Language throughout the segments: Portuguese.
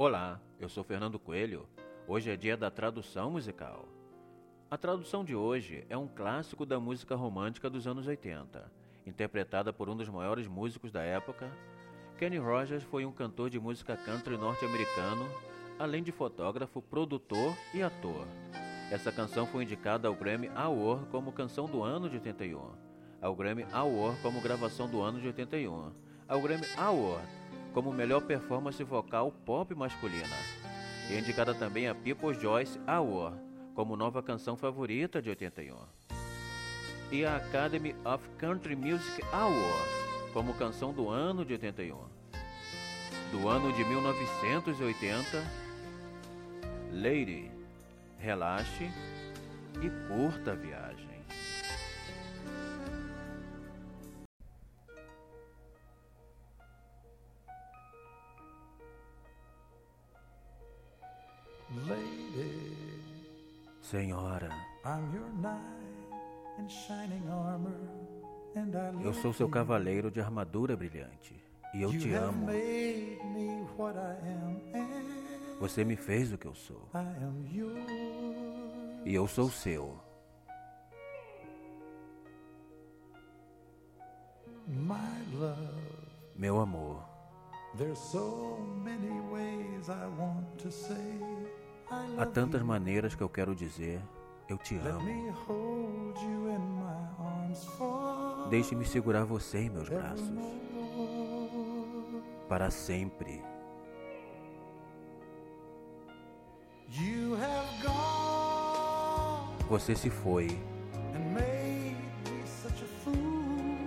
Olá, eu sou Fernando Coelho. Hoje é dia da tradução musical. A tradução de hoje é um clássico da música romântica dos anos 80, interpretada por um dos maiores músicos da época. Kenny Rogers foi um cantor de música country norte-americano, além de fotógrafo, produtor e ator. Essa canção foi indicada ao Grammy Award como canção do ano de 81, ao Grammy Award como gravação do ano de 81, ao Grammy Award como melhor performance vocal pop masculina, e indicada também a People's Choice Award como nova canção favorita de 81, e a Academy of Country Music Award como canção do ano de 81. Do ano de 1980, Lady relaxe e curta a viagem. I eu sou seu cavaleiro de armadura brilhante e eu te amo. Você me fez o que eu sou I am yours. e eu sou seu. Meu amor, there's so many ways I want to say há tantas maneiras que eu quero dizer eu te amo. Deixe-me segurar você em meus braços para sempre. Você se foi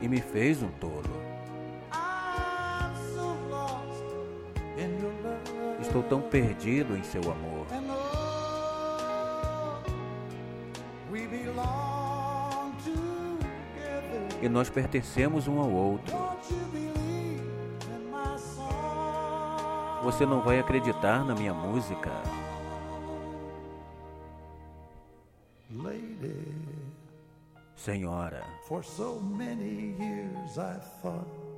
e me fez um tolo. Estou tão perdido em seu amor. Oh. E nós pertencemos um ao outro. Você não vai acreditar na minha música. Senhora, for so many years I thought I'd never find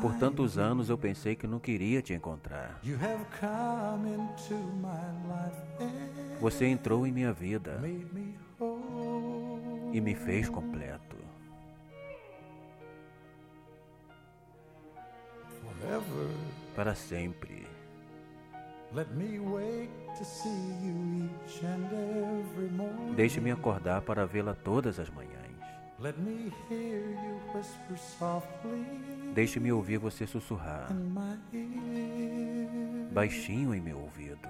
por tantos anos eu pensei que não queria te encontrar. You have come into my life and Você entrou em minha vida made me whole. e me fez completo. Para sempre. let me wake to see you each and every morning. Deixe-me acordar para vê-la todas as manhãs. Deixe-me ouvir você sussurrar baixinho em meu ouvido.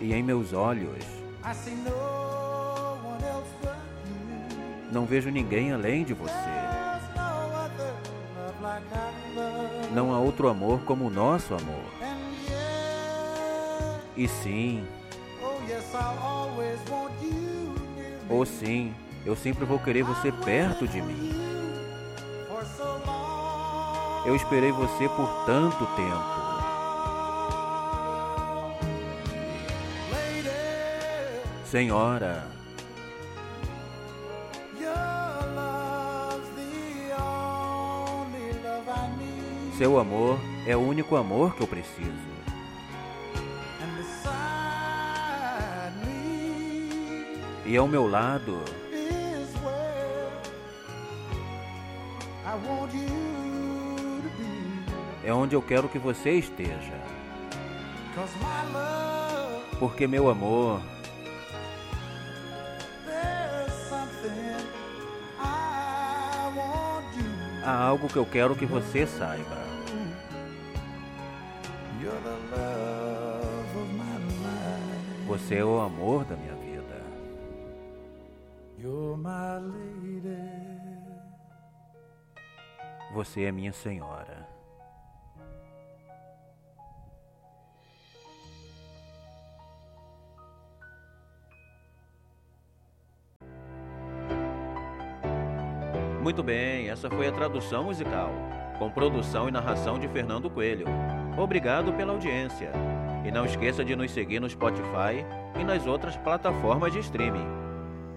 E em meus olhos não vejo ninguém além de você. Não há outro amor como o nosso amor. E sim, oh sim, eu sempre vou querer você perto de mim. Eu esperei você por tanto tempo. Senhora, seu amor é o único amor que eu preciso. E ao meu lado é onde eu quero que você esteja. Porque, meu amor, há algo que eu quero que você saiba. Você é o amor da minha vida. My lady. Você é minha senhora. Muito bem, essa foi a tradução musical, com produção e narração de Fernando Coelho. Obrigado pela audiência. E não esqueça de nos seguir no Spotify e nas outras plataformas de streaming.